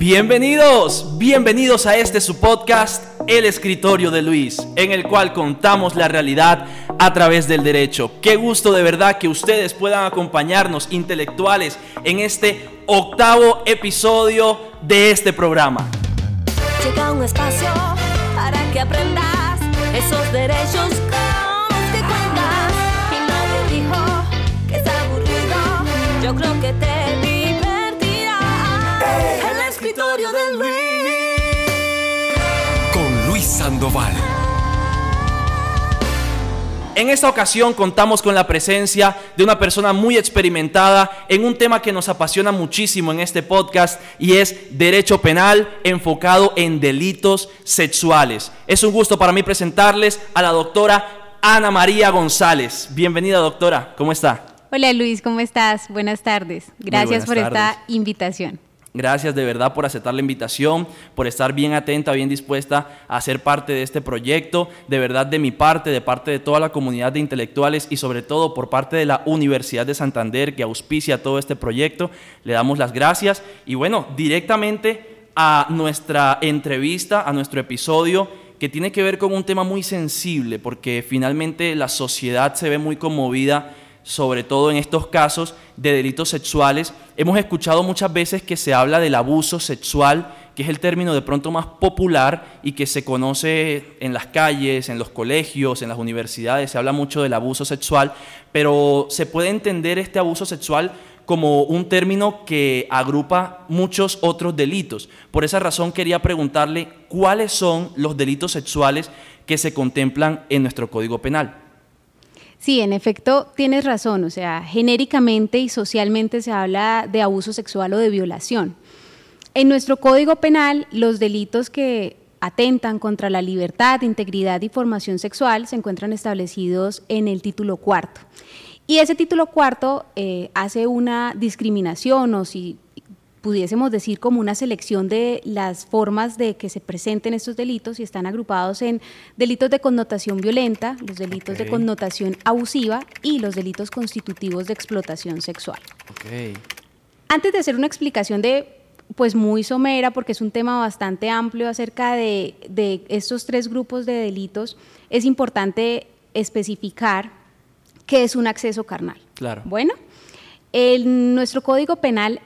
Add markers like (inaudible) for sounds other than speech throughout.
Bienvenidos, bienvenidos a este su podcast, El Escritorio de Luis, en el cual contamos la realidad a través del derecho. Qué gusto de verdad que ustedes puedan acompañarnos intelectuales en este octavo episodio de este programa. Sandoval. En esta ocasión contamos con la presencia de una persona muy experimentada en un tema que nos apasiona muchísimo en este podcast y es derecho penal enfocado en delitos sexuales. Es un gusto para mí presentarles a la doctora Ana María González. Bienvenida doctora, ¿cómo está? Hola Luis, ¿cómo estás? Buenas tardes. Gracias buenas por tardes. esta invitación. Gracias de verdad por aceptar la invitación, por estar bien atenta, bien dispuesta a ser parte de este proyecto. De verdad, de mi parte, de parte de toda la comunidad de intelectuales y sobre todo por parte de la Universidad de Santander que auspicia todo este proyecto, le damos las gracias. Y bueno, directamente a nuestra entrevista, a nuestro episodio que tiene que ver con un tema muy sensible, porque finalmente la sociedad se ve muy conmovida sobre todo en estos casos de delitos sexuales. Hemos escuchado muchas veces que se habla del abuso sexual, que es el término de pronto más popular y que se conoce en las calles, en los colegios, en las universidades, se habla mucho del abuso sexual, pero se puede entender este abuso sexual como un término que agrupa muchos otros delitos. Por esa razón quería preguntarle cuáles son los delitos sexuales que se contemplan en nuestro Código Penal. Sí, en efecto, tienes razón. O sea, genéricamente y socialmente se habla de abuso sexual o de violación. En nuestro Código Penal, los delitos que atentan contra la libertad, integridad y formación sexual se encuentran establecidos en el título cuarto. Y ese título cuarto eh, hace una discriminación o si pudiésemos decir como una selección de las formas de que se presenten estos delitos y están agrupados en delitos de connotación violenta, los delitos de connotación abusiva y los delitos constitutivos de explotación sexual. Antes de hacer una explicación de pues muy somera, porque es un tema bastante amplio acerca de, de estos tres grupos de delitos, es importante especificar qué es un acceso carnal. Claro. Bueno, en nuestro Código Penal,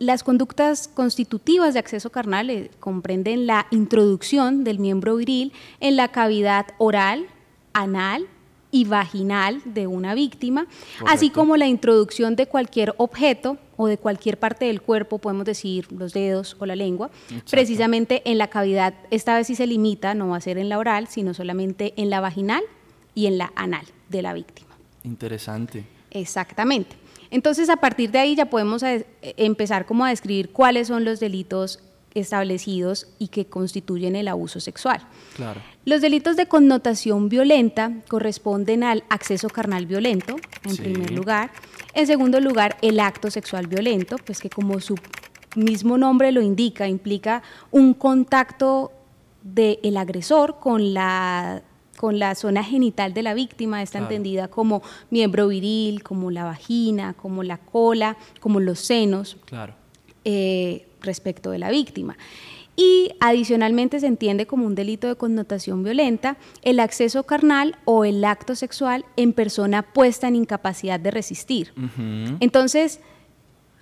las conductas constitutivas de acceso carnal eh, comprenden la introducción del miembro viril en la cavidad oral, anal y vaginal de una víctima, así como la introducción de cualquier objeto o de cualquier parte del cuerpo, podemos decir los dedos o la lengua, Exacto. precisamente en la cavidad, esta vez sí se limita, no va a ser en la oral, sino solamente en la vaginal y en la anal de la víctima. Interesante. Exactamente. Entonces, a partir de ahí ya podemos eh, empezar como a describir cuáles son los delitos establecidos y que constituyen el abuso sexual. Claro. Los delitos de connotación violenta corresponden al acceso carnal violento, en Sí. primer lugar. En segundo lugar, el acto sexual violento, pues que como su mismo nombre lo indica, implica un contacto del agresor con la, con la zona genital de la víctima, está Claro. entendida como miembro viril, como la vagina, como la cola, como los senos Claro. eh, respecto de la víctima. Y adicionalmente se entiende como un delito de connotación violenta el acceso carnal o el acto sexual en persona puesta en incapacidad de resistir. Entonces,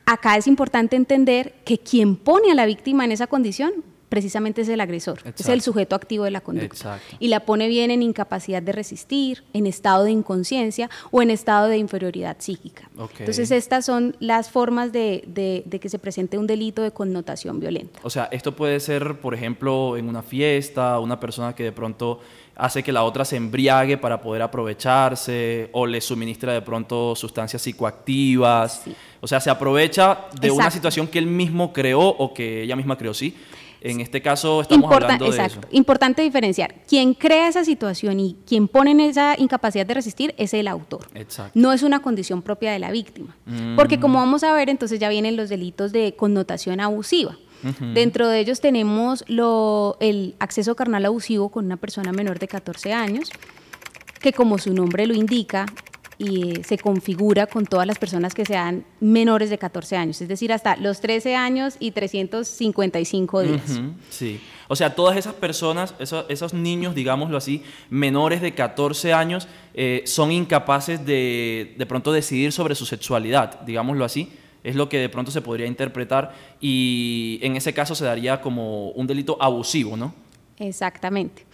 acá es importante entender que quien pone a la víctima en esa condición precisamente es el agresor, es el sujeto activo de la conducta. Exacto. Y la pone bien en incapacidad de resistir, en estado de inconsciencia o en estado de inferioridad psíquica. Entonces, estas son las formas de, de- de que se presente un delito de connotación violenta. O sea, esto puede ser, por ejemplo, en una fiesta, una persona que de pronto hace que la otra se embriague para poder aprovecharse o le suministra de pronto sustancias psicoactivas. Sí. O sea, se aprovecha de una situación que él mismo creó o que ella misma creó, ¿sí? En este caso estamos Importa- hablando de exacto. eso. Importante diferenciar. Quien crea esa situación y quien pone en esa incapacidad de resistir es el autor. Exacto. No es una condición propia de la víctima. Mm. Porque como vamos a ver, entonces ya vienen los delitos de connotación abusiva. Dentro de ellos tenemos lo- el acceso carnal abusivo con una persona menor de 14 años, que como su nombre lo indica, y se configura con todas las personas que sean menores de 14 años, es decir, hasta los 13 años y 355 días. sí. O sea, todas esas personas, esos, niños, digámoslo así, menores de 14 años, eh, son incapaces de de pronto decidir sobre su sexualidad, digámoslo así. Es lo que de pronto se podría interpretar y en ese caso se daría como un delito abusivo, ¿no? Exactamente.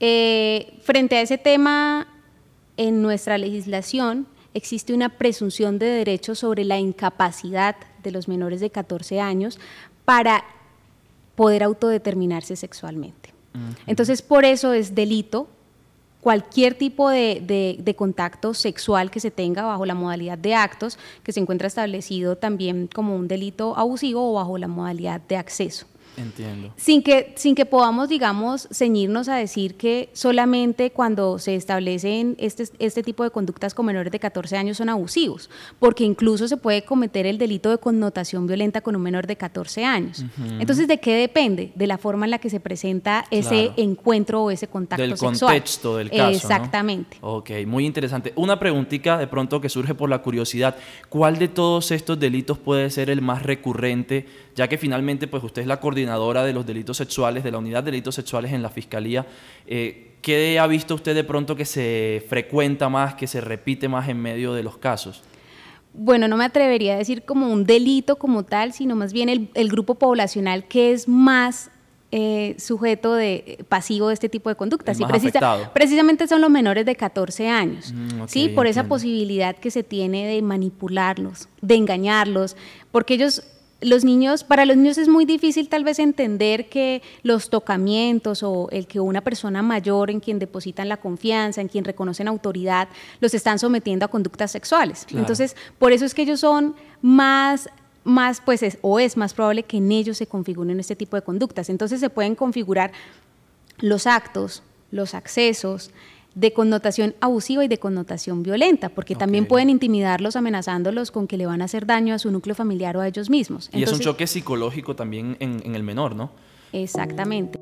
Eh, frente a ese tema, en nuestra legislación existe una presunción de derecho sobre la incapacidad de los menores de 14 años para poder autodeterminarse sexualmente. Entonces, por eso es delito cualquier tipo de, de, contacto sexual que se tenga bajo la modalidad de actos, que se encuentra establecido también como un delito abusivo o bajo la modalidad de acceso. Entiendo. Sin que, sin que podamos, digamos, ceñirnos a decir que solamente cuando se establecen este, este tipo de conductas con menores de 14 años son abusivos, porque incluso se puede cometer el delito de connotación violenta con un menor de 14 años. Entonces, ¿de qué depende? De la forma en la que se presenta ese encuentro o ese contacto del sexual. Del contexto del caso. Exactamente. Ok, muy interesante. Una preguntita de pronto que surge por la curiosidad. ¿Cuál de todos estos delitos puede ser el más recurrente? Ya que finalmente, pues usted es la coordinadora de los delitos sexuales, de la unidad de delitos sexuales en la Fiscalía. Eh, ¿Qué ha visto usted de pronto que se frecuenta más, que se repite más en medio de los casos? Bueno, no me atrevería a decir como un delito como tal, sino más bien el, grupo poblacional que es más eh, sujeto de pasivo de este tipo de conductas. y precisamente son los menores de 14 años, mm, ¿sí? por esa posibilidad que se tiene de manipularlos, de engañarlos, porque ellos los niños, para los niños es muy difícil tal vez entender que los tocamientos o el que una persona mayor en quien depositan la confianza, en quien reconocen autoridad, los están sometiendo a conductas sexuales. Entonces, por eso es que ellos son más más pues es, o es más probable que en ellos se configuren este tipo de conductas. Entonces se pueden configurar los actos, los accesos, de connotación abusiva y de connotación violenta, porque también pueden intimidarlos amenazándolos con que le van a hacer daño a su núcleo familiar o a ellos mismos. y es un choque psicológico también en, el menor, ¿no? Exactamente.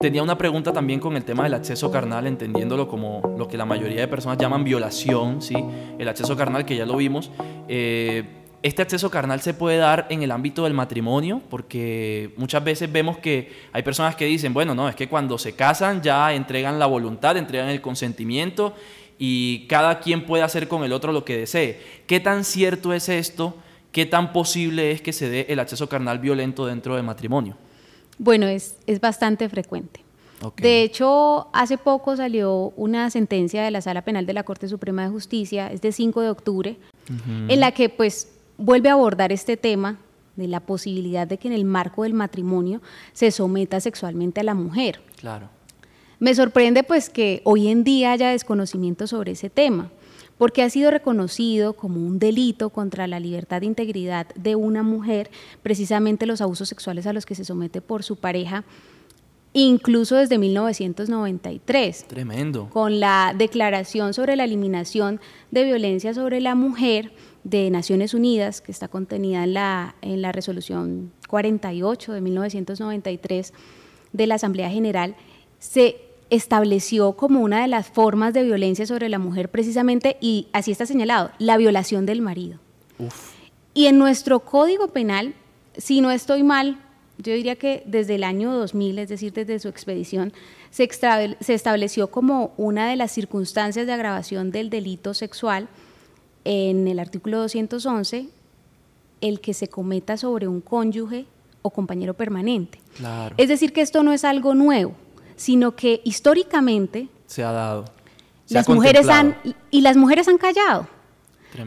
Tenía una pregunta también con el tema del acceso carnal, entendiéndolo como lo que la mayoría de personas llaman violación, ¿sí? El acceso carnal, que ya lo vimos. Eh, este acceso carnal se puede dar en el ámbito del matrimonio, porque muchas veces vemos que hay personas que dicen, bueno, no, es que cuando se casan ya entregan la voluntad, entregan el consentimiento y cada quien puede hacer con el otro lo que desee. ¿Qué tan cierto es esto? ¿Qué tan posible es que se dé el acceso carnal violento dentro del matrimonio? Bueno, es, es bastante frecuente. De hecho, hace poco salió una sentencia de la Sala Penal de la Corte Suprema de Justicia, es de 5 de octubre, en la que pues vuelve a abordar este tema de la posibilidad de que en el marco del matrimonio se someta sexualmente a la mujer. Claro. Me sorprende pues que hoy en día haya desconocimiento sobre ese tema, porque ha sido reconocido como un delito contra la libertad e integridad de una mujer, precisamente los abusos sexuales a los que se somete por su pareja, incluso desde 1993. Tremendo. Con la Declaración sobre la Eliminación de Violencia sobre la Mujer, de Naciones Unidas, que está contenida en la, en la resolución 48 de 1993 de la Asamblea General, se estableció como una de las formas de violencia sobre la mujer precisamente, y así está señalado, la violación del marido. Y en nuestro Código Penal, si no estoy mal, yo diría que desde el año 2000, es decir, desde su expedición, se, se estableció como una de las circunstancias de agravación del delito sexual en el artículo 211 el que se cometa sobre un cónyuge o compañero permanente. Es decir, que esto no es algo nuevo, sino que históricamente se ha dado. las mujeres han y las mujeres han callado.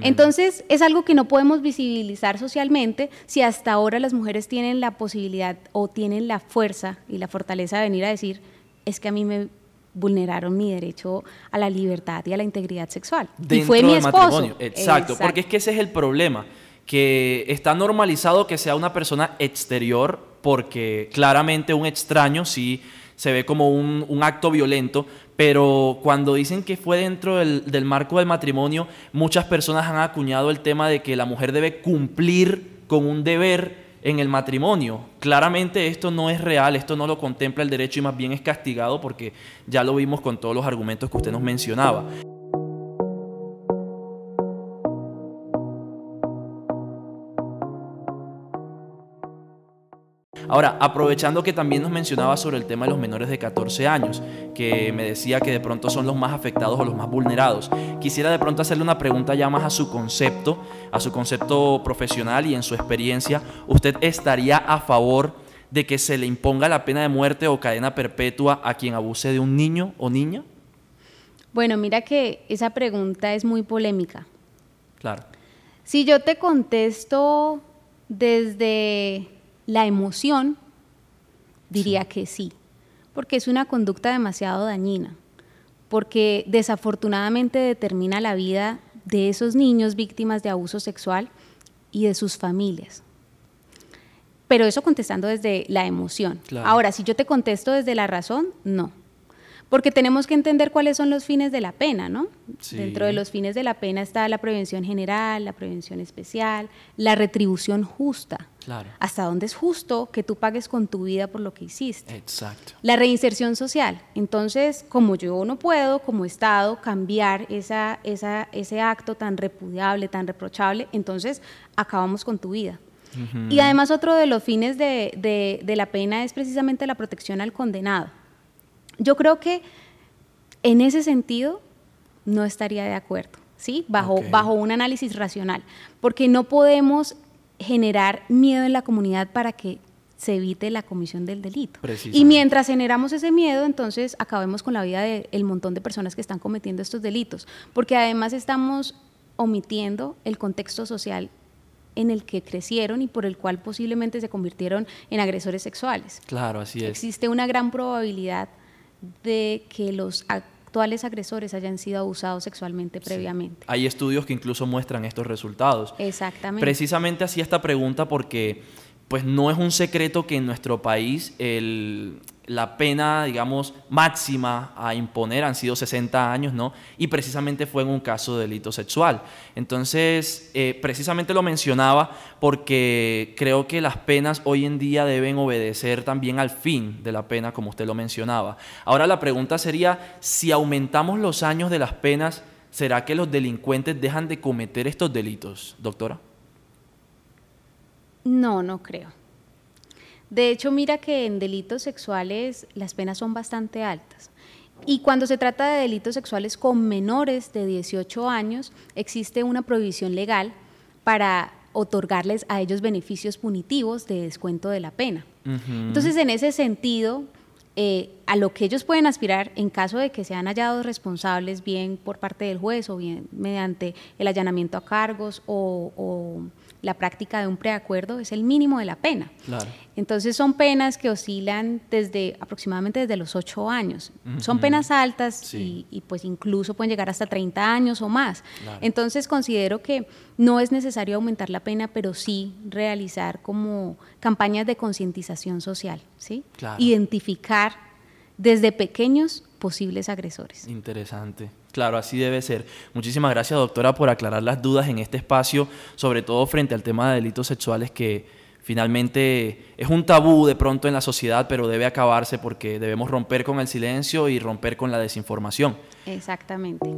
Entonces, es algo que no podemos visibilizar socialmente si hasta ahora las mujeres tienen la posibilidad o tienen la fuerza y la fortaleza de venir a decir, es que a mí me vulneraron mi derecho a la libertad y a la integridad sexual. y fue mi esposo. Matrimonio. Exacto, porque es que ese es el problema, que está normalizado que sea una persona exterior, porque claramente un extraño sí se ve como un, acto violento, pero cuando dicen que fue dentro del, marco del matrimonio, muchas personas han acuñado el tema de que la mujer debe cumplir con un deber en el matrimonio. Claramente esto no es real, esto no lo contempla el derecho y más bien es castigado porque ya lo vimos con todos los argumentos que usted nos mencionaba. Ahora, aprovechando que también nos mencionaba sobre el tema de los menores de 14 años, que me decía que de pronto son los más afectados o los más vulnerados, quisiera de pronto hacerle una pregunta ya más a su concepto, a su concepto profesional y en su experiencia. ¿Usted estaría a favor de que se le imponga la pena de muerte o cadena perpetua a quien abuse de un niño o niña? Bueno, mira que esa pregunta es muy polémica. Claro. Si yo te contesto desde la emoción, diría que sí, porque es una conducta demasiado dañina, porque desafortunadamente determina la vida de esos niños víctimas de abuso sexual y de sus familias. Pero eso contestando desde la emoción. Ahora, si yo te contesto desde la razón, no porque tenemos que entender cuáles son los fines de la pena, ¿no? Dentro de los fines de la pena está la prevención general, la prevención especial, la retribución justa. Claro. Hasta dónde es justo que tú pagues con tu vida por lo que hiciste. Exacto. La reinserción social. Entonces, como yo no puedo, como Estado, cambiar esa, esa, ese acto tan repudiable, tan reprochable, entonces acabamos con tu vida. Y además otro de los fines de, de, de la pena es precisamente la protección al condenado. Yo creo que en ese sentido no estaría de acuerdo, ¿sí? Bajo, bajo un análisis racional, porque no podemos generar miedo en la comunidad para que se evite la comisión del delito. Y mientras generamos ese miedo, entonces acabemos con la vida del montón de personas que están cometiendo estos delitos, porque además estamos omitiendo el contexto social en el que crecieron y por el cual posiblemente se convirtieron en agresores sexuales. Claro, así es. Existe una gran probabilidad de que los actuales agresores hayan sido abusados sexualmente previamente. Hay estudios que incluso muestran estos resultados. Exactamente. Precisamente hacía esta pregunta porque pues no es un secreto que en nuestro país el, la pena, digamos, máxima a imponer han sido 60 años, ¿no? Y precisamente fue en un caso de delito sexual. Entonces, eh, precisamente lo mencionaba porque creo que las penas hoy en día deben obedecer también al fin de la pena, como usted lo mencionaba. Ahora la pregunta sería, si aumentamos los años de las penas, ¿será que los delincuentes dejan de cometer estos delitos, doctora? No, no creo. De hecho, mira que en delitos sexuales las penas son bastante altas. Y cuando se trata de delitos sexuales con menores de 18 años, existe una prohibición legal para otorgarles a ellos beneficios punitivos de descuento de la pena. Entonces, en ese sentido, eh, a lo que ellos pueden aspirar en caso de que sean hallados responsables, bien por parte del juez o bien mediante el allanamiento a cargos o la práctica de un preacuerdo es el mínimo de la pena. Entonces son penas que oscilan desde aproximadamente desde los 8 años. Son penas altas y, pues incluso pueden llegar hasta 30 años o más. Entonces considero que no es necesario aumentar la pena, pero sí realizar como campañas de concientización social, ¿sí? Identificar desde pequeños posibles agresores. Interesante. Claro, así debe ser. Muchísimas gracias, doctora, por aclarar las dudas en este espacio, sobre todo frente al tema de delitos sexuales que finalmente es un tabú de pronto en la sociedad, pero debe acabarse porque debemos romper con el silencio y romper con la desinformación. Exactamente.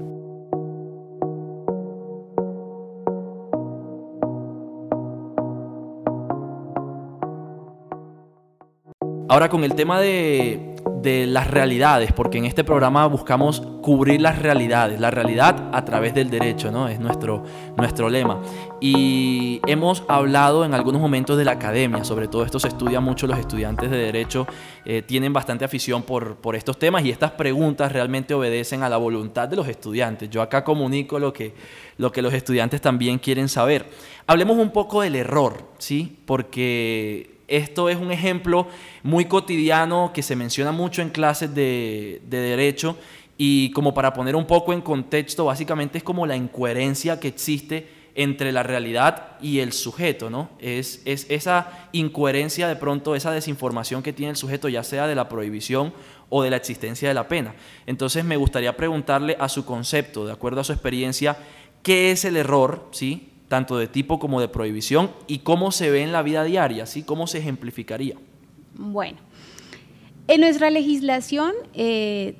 Ahora con el tema de las realidades, porque en este programa buscamos cubrir las realidades, la realidad a través del derecho, ¿no? Es nuestro, nuestro lema. Y hemos hablado en algunos momentos de la academia, sobre todo esto se estudia mucho, los estudiantes de derecho eh, tienen bastante afición por, por estos temas y estas preguntas realmente obedecen a la voluntad de los estudiantes. Yo acá comunico lo que, lo que los estudiantes también quieren saber. Hablemos un poco del error, ¿sí? Porque esto es un ejemplo muy cotidiano que se menciona mucho en clases de, derecho y como para poner un poco en contexto, básicamente es como la incoherencia que existe entre la realidad y el sujeto, ¿no? Es, es, esa incoherencia de pronto, esa desinformación que tiene el sujeto, ya sea de la prohibición o de la existencia de la pena. Entonces me gustaría preguntarle a su concepto, de acuerdo a su experiencia, ¿qué es el error, ¿sí? Tanto de tipo como de prohibición, y cómo se ve en la vida diaria, ¿sí? ¿Cómo se ejemplificaría? Bueno, en nuestra legislación eh,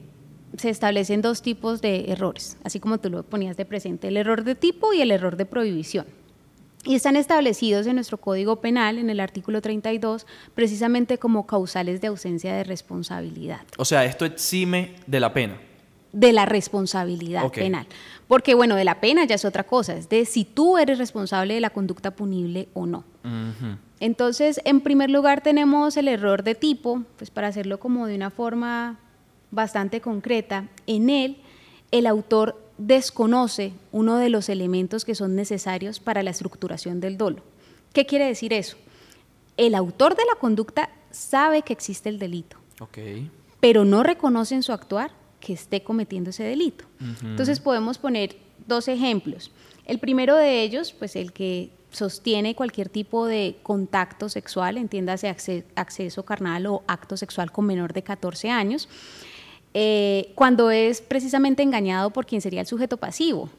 se establecen dos tipos de errores, así como tú lo ponías de presente, el error de tipo y el error de prohibición. Y están establecidos en nuestro Código Penal, en el artículo 32, precisamente como causales de ausencia de responsabilidad. O sea, esto exime de la pena. De la responsabilidad penal. Porque, bueno, de la pena ya es otra cosa, es de si tú eres responsable de la conducta punible o no. Entonces, en primer lugar tenemos el error de tipo, pues para hacerlo como de una forma bastante concreta, en él el autor desconoce uno de los elementos que son necesarios para la estructuración del dolo. ¿Qué quiere decir eso? El autor de la conducta sabe que existe el delito, pero no reconoce en su actuar que esté cometiendo ese delito. Entonces podemos poner dos ejemplos. El primero de ellos, pues el que sostiene cualquier tipo de contacto sexual, entiéndase acceso carnal o acto sexual con menor de 14 años, eh, cuando es precisamente engañado por quien sería el sujeto pasivo.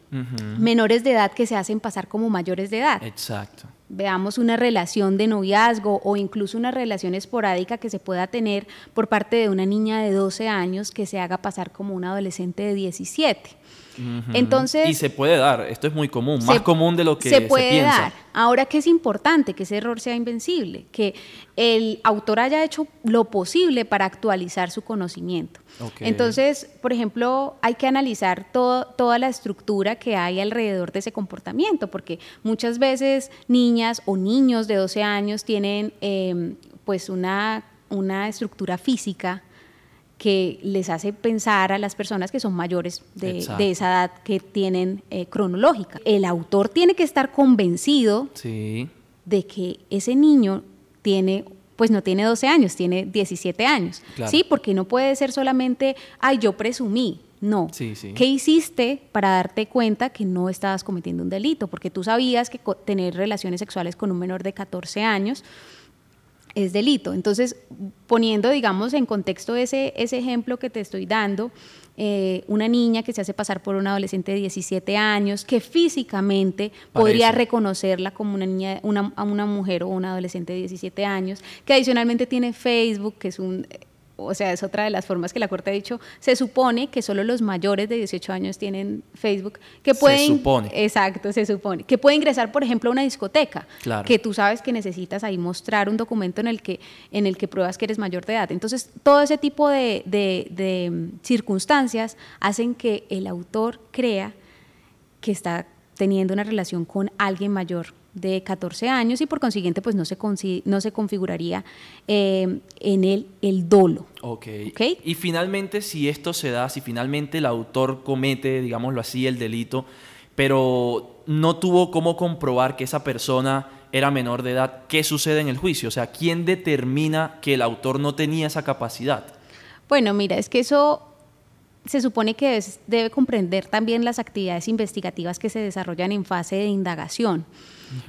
Menores de edad que se hacen pasar como mayores de edad. Exacto. Veamos una relación de noviazgo o incluso una relación esporádica que se pueda tener por parte de una niña de 12 años que se haga pasar como un adolescente de 17. Entonces, y se puede dar, esto es muy común, más común de lo que se, puede piensa. dar. Ahora que es importante que ese error sea invencible, que el autor haya hecho lo posible para actualizar su conocimiento. Entonces, por ejemplo, hay que analizar toda la estructura que hay alrededor de ese comportamiento, porque muchas veces niñas o niños de 12 años tienen em, pues una, una estructura física que les hace pensar a las personas que son mayores de, esa edad que tienen eh, cronológica. El autor tiene que estar convencido de que ese niño tiene, pues no tiene 12 años, tiene 17 años, ¿sí? Porque no puede ser solamente, ay, yo presumí, no. ¿Qué hiciste para darte cuenta que no estabas cometiendo un delito? Porque tú sabías que tener relaciones sexuales con un menor de 14 años es delito. Entonces, poniendo, digamos, en contexto ese, ese ejemplo que te estoy dando, eh, una niña que se hace pasar por un adolescente de 17 años, que físicamente podría reconocerla como una niña, una, una mujer o un adolescente de 17 años, que adicionalmente tiene Facebook, que es un o sea, es otra de las formas que la Corte ha dicho, se supone que solo los mayores de 18 años tienen Facebook, que pueden... Se supone. Exacto, se supone. Que puede ingresar, por ejemplo, a una discoteca, que tú sabes que necesitas ahí mostrar un documento en el que, en el que pruebas que eres mayor de edad. Entonces, todo ese tipo de, de mm, circunstancias hacen que el autor crea que está teniendo una relación con alguien mayor de 14 años y por consiguiente pues no se, no se configuraría eh, en él el dolo. ok. Y finalmente si esto se da, si finalmente el autor comete, digámoslo así, el delito, pero no tuvo cómo comprobar que esa persona era menor de edad, ¿qué sucede en el juicio? O sea, ¿quién determina que el autor no tenía esa capacidad? Bueno, mira, es que eso se supone que debe comprender también las actividades investigativas que se desarrollan en fase de indagación.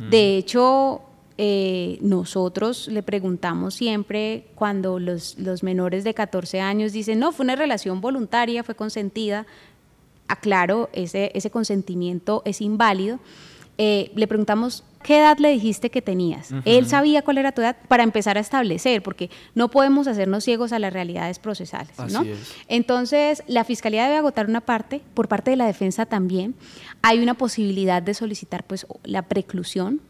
De hecho, eh, nosotros le preguntamos siempre cuando los, menores de 14 años dicen, no, fue una relación voluntaria, fue consentida, aclaro, ese, ese consentimiento es inválido. Eh, le preguntamos, ¿qué edad le dijiste que tenías? Él sabía cuál era tu edad para empezar a establecer, porque no podemos hacernos ciegos a las realidades procesales. ¿no? Entonces, la Fiscalía debe agotar una parte, por parte de la defensa también. Hay una posibilidad de solicitar pues, la preclusión,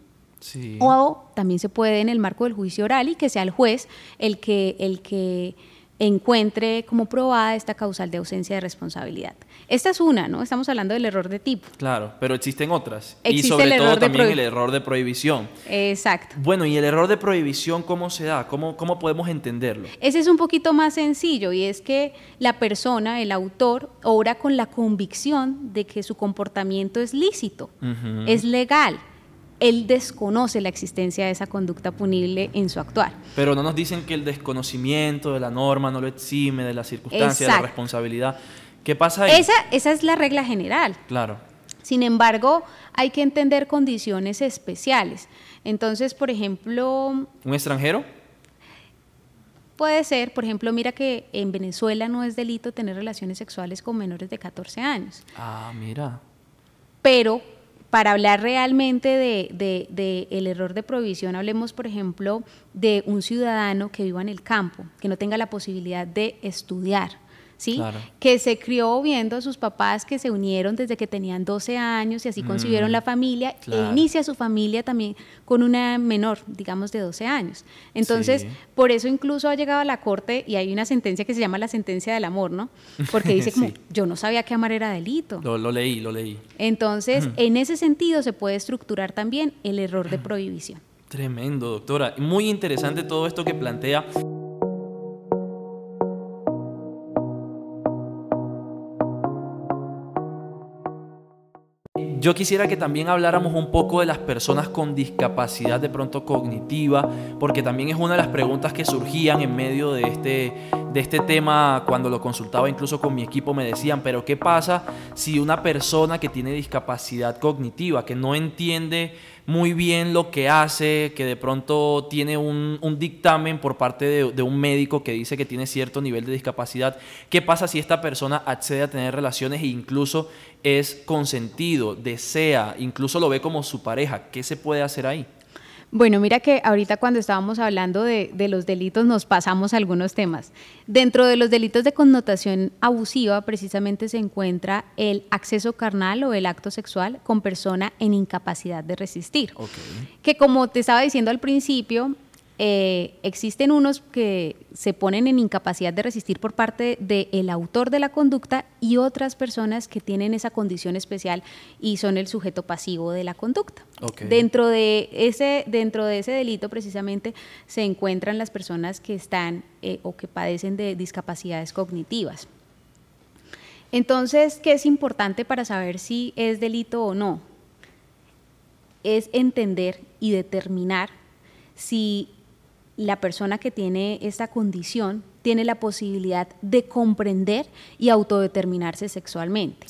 O también se puede en el marco del juicio oral y que sea el juez el que, el que encuentre como probada esta causal de ausencia de responsabilidad. Esta es una, ¿no? Estamos hablando del error de tipo. Claro, pero existen otras. y sobre todo también el error de prohibición. Exacto. Bueno, ¿y el error de prohibición cómo se da? ¿Cómo, cómo podemos entenderlo? Ese es un poquito más sencillo y es que la persona, el autor, obra con la convicción de que su comportamiento es lícito, es legal él desconoce la existencia de esa conducta punible en su actuar. Pero no nos dicen que el desconocimiento de la norma no lo exime de la circunstancia, de la responsabilidad. ¿Qué pasa ahí? Esa, esa es la regla general. Claro. Sin embargo, hay que entender condiciones especiales. Entonces, por ejemplo... ¿Un extranjero? Puede ser, por ejemplo, mira que en Venezuela no es delito tener relaciones sexuales con menores de 14 años. Ah, mira. Pero para hablar realmente de, de, de, el error de prohibición, hablemos, por ejemplo, de un ciudadano que viva en el campo, que no tenga la posibilidad de estudiar ¿sí? Que se crió viendo a sus papás que se unieron desde que tenían 12 años y así concibieron la familia e inicia su familia también con una menor, digamos de 12 años. Entonces, por eso incluso ha llegado a la corte y hay una sentencia que se llama la sentencia del amor, ¿no? Porque dice (laughs) como, yo no sabía que amar era delito. Lo, leí, lo leí. Entonces, en ese sentido se puede estructurar también el error de prohibición. Tremendo, doctora. Muy interesante todo esto que plantea. Yo quisiera que también habláramos un poco de las personas con discapacidad de pronto cognitiva, porque también es una de las preguntas que surgían en medio de este, de este tema cuando lo consultaba incluso con mi equipo me decían, pero ¿qué pasa si una persona que tiene discapacidad cognitiva, que no entiende muy bien lo que hace, que de pronto tiene un, dictamen por parte de, de, un médico que dice que tiene cierto nivel de discapacidad. ¿Qué pasa si esta persona accede a tener relaciones e incluso es consentido, desea, incluso lo ve como su pareja? ¿Qué se puede hacer ahí? Bueno, mira que ahorita cuando estábamos hablando de, los delitos nos pasamos algunos temas. Dentro de los delitos de connotación abusiva precisamente se encuentra el acceso carnal o el acto sexual con persona en incapacidad de resistir. Que como te estaba diciendo al principio, eh, existen unos que se ponen en incapacidad de resistir por parte del autor de la conducta y otras personas que tienen esa condición especial y son el sujeto pasivo de la conducta. Dentro, de ese, dentro de ese delito precisamente se encuentran las personas que están eh, o que padecen de discapacidades cognitivas. Entonces, ¿qué es importante para saber si es delito o no? Es entender y determinar si la persona que tiene esta condición tiene la posibilidad de comprender y autodeterminarse sexualmente.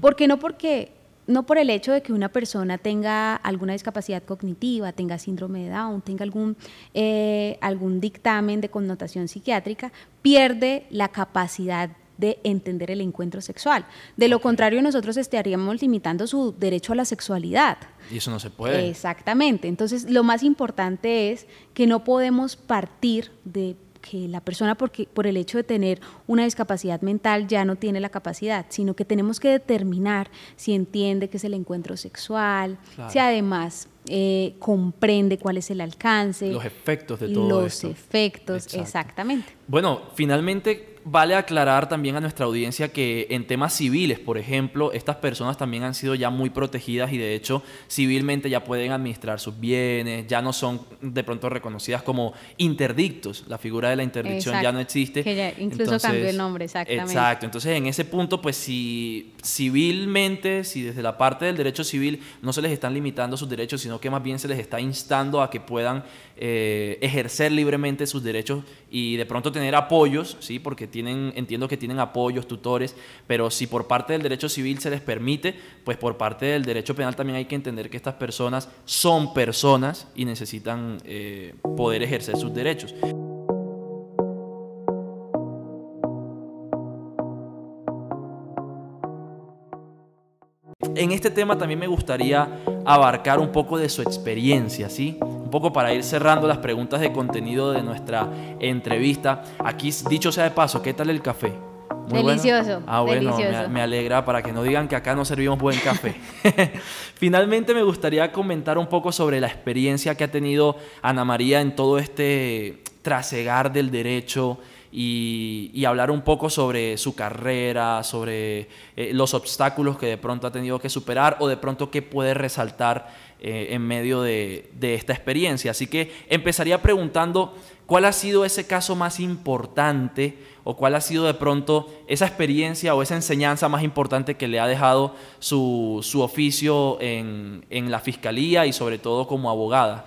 Porque no porque no por el hecho de que una persona tenga alguna discapacidad cognitiva, tenga síndrome de Down, tenga algún, eh, algún dictamen de connotación psiquiátrica, pierde la capacidad de entender el encuentro sexual. De lo contrario, nosotros estaríamos limitando su derecho a la sexualidad. Y eso no se puede. Exactamente. Entonces, lo más importante es que no podemos partir de que la persona porque, por el hecho de tener una discapacidad mental ya no tiene la capacidad, sino que tenemos que determinar si entiende qué es el encuentro sexual, si además eh, comprende cuál es el alcance. Los efectos de todo Los efectos, exactamente. Bueno, finalmente vale aclarar también a nuestra audiencia que en temas civiles, por ejemplo, estas personas también han sido ya muy protegidas y de hecho civilmente ya pueden administrar sus bienes, ya no son de pronto reconocidas como interdictos. La figura de la interdicción ya no existe. Que ya incluso cambió el nombre, exactamente. Exacto. Entonces, en ese punto, pues si civilmente, si desde la parte del derecho civil no se les están limitando sus derechos, sino que más bien se les está instando a que puedan eh, ejercer libremente sus derechos y de pronto tener apoyos, ¿sí? porque tienen, entiendo que tienen apoyos, tutores, pero si por parte del derecho civil se les permite, pues por parte del derecho penal también hay que entender que estas personas son personas y necesitan eh, poder ejercer sus derechos. En este tema también me gustaría abarcar un poco de su experiencia, ¿sí? Un poco para ir cerrando las preguntas de contenido de nuestra entrevista. Aquí, dicho sea de paso, ¿qué tal el café? delicioso. Ah, bueno, Me, alegra para que no digan que acá no servimos buen café. (laughs) Finalmente me gustaría comentar un poco sobre la experiencia que ha tenido Ana María en todo este trasegar del derecho y, hablar un poco sobre su carrera, sobre eh, los obstáculos que de pronto ha tenido que superar o de pronto qué puede resaltar eh, en medio de, esta experiencia. Así que empezaría preguntando cuál ha sido ese caso más importante o cuál ha sido de pronto esa experiencia o esa enseñanza más importante que le ha dejado su, oficio en, en la fiscalía y sobre todo como abogada.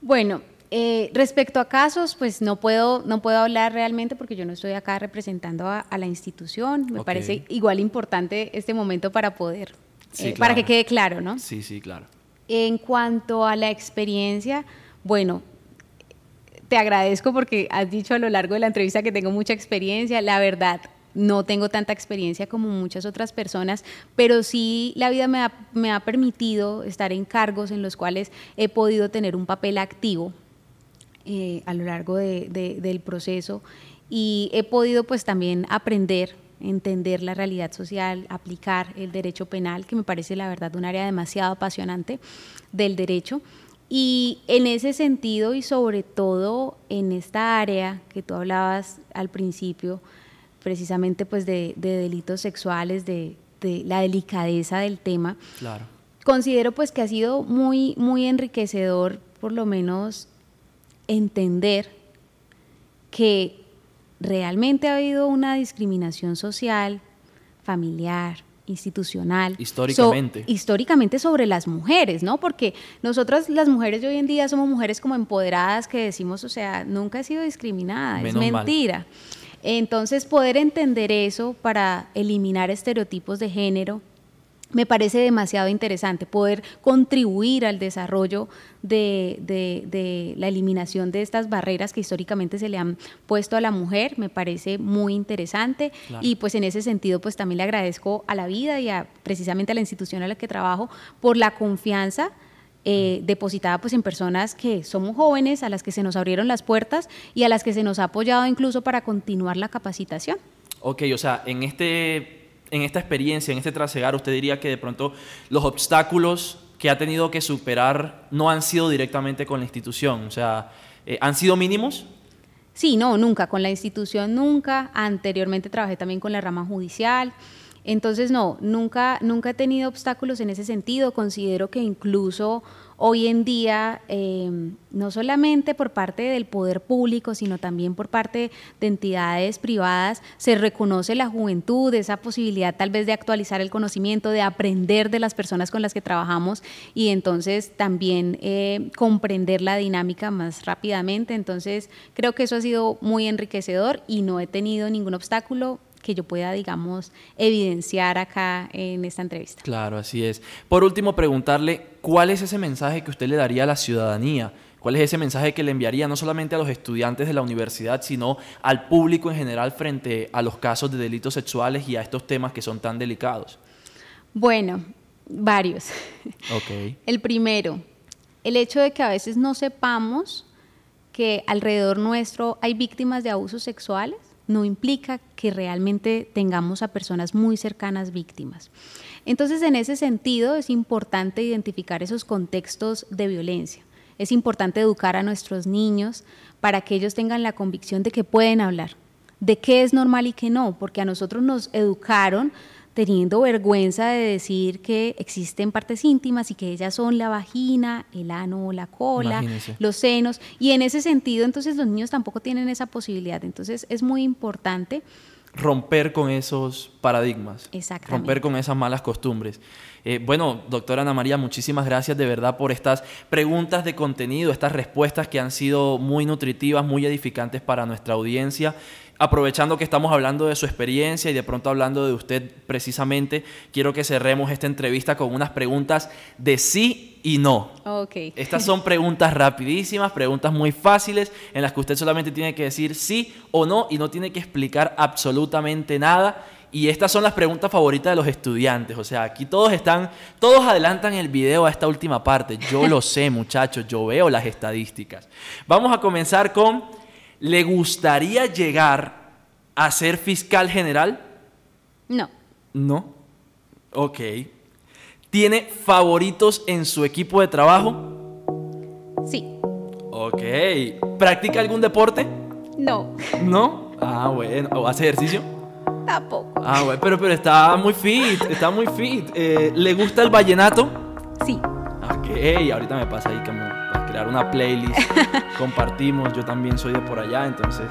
Bueno, eh, respecto a casos, pues no puedo, no puedo hablar realmente porque yo no estoy acá representando a, la institución. Me parece igual importante este momento para poder, eh, para que quede claro, ¿no? Sí, sí, claro. En cuanto a la experiencia, bueno, te agradezco porque has dicho a lo largo de la entrevista que tengo mucha experiencia. La verdad, no tengo tanta experiencia como muchas otras personas, pero sí la vida me ha, me ha permitido estar en cargos en los cuales he podido tener un papel activo eh, a lo largo de, del proceso y he podido pues también aprender entender la realidad social, aplicar el derecho penal, que me parece la verdad un área demasiado apasionante del derecho. Y en ese sentido y sobre todo en esta área que tú hablabas al principio, precisamente pues de, delitos sexuales, de, la delicadeza del tema, claro. considero pues que ha sido muy, muy enriquecedor por lo menos entender que realmente ha habido una discriminación social, familiar, institucional. Históricamente. históricamente sobre las mujeres, ¿no? Porque nosotras las mujeres de hoy en día somos mujeres como empoderadas que decimos, o sea, nunca he sido discriminada, es mentira. Entonces, poder entender eso para eliminar estereotipos de género, me parece demasiado interesante poder contribuir al desarrollo de, la eliminación de estas barreras que históricamente se le han puesto a la mujer, me parece muy interesante. Y pues en ese sentido pues también le agradezco a la vida y a, precisamente a la institución a la que trabajo por la confianza eh, depositada pues en personas que somos jóvenes, a las que se nos abrieron las puertas y a las que se nos ha apoyado incluso para continuar la capacitación. Ok, o sea, en este en esta experiencia, en este trasegar, usted diría que de pronto los obstáculos que ha tenido que superar no han sido directamente con la institución? O sea, eh, ¿han sido mínimos? Sí, no, nunca. Con la institución nunca. Anteriormente trabajé también con la rama judicial. Entonces, no, nunca, nunca he tenido obstáculos en ese sentido. Considero que incluso hoy en día, em, no solamente por parte del poder público, sino también por parte de entidades privadas, se reconoce la juventud, esa posibilidad tal vez de actualizar el conocimiento, de aprender de las personas con las que trabajamos y entonces también eh, comprender la dinámica más rápidamente. Entonces, creo que eso ha sido muy enriquecedor y no he tenido ningún obstáculo que yo pueda, digamos, evidenciar acá en esta entrevista. Claro, así es. Por último, preguntarle, ¿cuál es ese mensaje que usted le daría a la ciudadanía? ¿Cuál es ese mensaje que le enviaría no solamente a los estudiantes de la universidad, sino al público en general frente a los casos de delitos sexuales y a estos temas que son tan delicados? Bueno, varios. Okay. (laughs) El primero, el hecho de que a veces no sepamos que alrededor nuestro hay víctimas de abusos sexuales no implica que realmente tengamos a personas muy cercanas víctimas. Entonces, en ese sentido, es importante identificar esos contextos de violencia. Es importante educar a nuestros niños para que ellos tengan la convicción de que pueden hablar, de qué es normal y qué no, porque a nosotros nos educaron teniendo vergüenza de decir que existen partes íntimas y que ellas son la vagina, el ano, la cola, los senos. Y en ese sentido, entonces los niños tampoco tienen esa posibilidad. Entonces es muy importante romper con esos paradigmas, Exactamente. romper con esas malas costumbres. Eh, bueno, doctora Ana María, muchísimas gracias de verdad por estas preguntas de contenido, estas respuestas que han sido muy nutritivas, muy edificantes para nuestra audiencia aprovechando que estamos hablando de su experiencia y de pronto hablando de usted precisamente, quiero que cerremos esta entrevista con unas preguntas de sí y no. Okay. Estas son preguntas rapidísimas, preguntas muy fáciles en las que usted solamente tiene que decir sí o no y no tiene que explicar absolutamente nada. Y estas son las preguntas favoritas de los estudiantes. O sea, aquí todos están, todos adelantan el video a esta última parte. Yo lo sé, muchachos, yo veo las estadísticas. Vamos a comenzar con ¿Le gustaría llegar a ser fiscal general? No. No. Ok. ¿Tiene favoritos en su equipo de trabajo? Sí. Ok. ¿Practica algún deporte? No. ¿No? Ah, bueno. ¿O hace ejercicio? Tampoco. Ah, bueno, pero, pero está muy fit, está muy fit. Eh, ¿Le gusta el vallenato? Sí. Ok, ahorita me pasa ahí para crear una playlist. (laughs) Compartimos, yo también soy de por allá, entonces.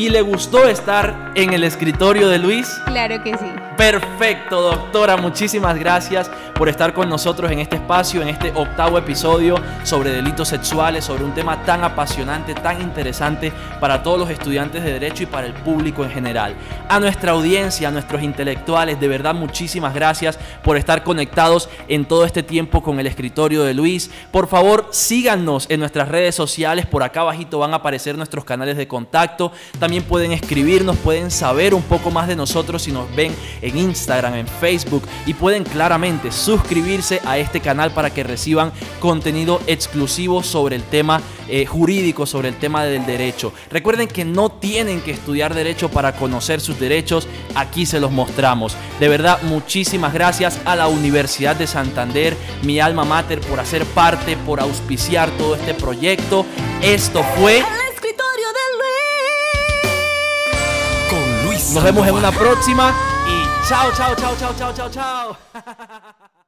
¿Y le gustó estar en el escritorio de Luis? Claro que sí. Perfecto, doctora. Muchísimas gracias por estar con nosotros en este espacio, en este octavo episodio sobre delitos sexuales, sobre un tema tan apasionante, tan interesante para todos los estudiantes de Derecho y para el público en general. A nuestra audiencia, a nuestros intelectuales, de verdad muchísimas gracias por estar conectados en todo este tiempo con el escritorio de Luis. Por favor, síganos en nuestras redes sociales. Por acá abajito van a aparecer nuestros canales de contacto. También también pueden escribirnos, pueden saber un poco más de nosotros si nos ven en Instagram, en Facebook y pueden claramente suscribirse a este canal para que reciban contenido exclusivo sobre el tema eh, jurídico, sobre el tema del derecho. Recuerden que no tienen que estudiar derecho para conocer sus derechos, aquí se los mostramos. De verdad, muchísimas gracias a la Universidad de Santander, mi alma mater, por hacer parte, por auspiciar todo este proyecto. Esto fue... El escritorio de Luis. Nos vemos en una próxima y chao, chao, chao, chao, chao, chao, chao. (laughs)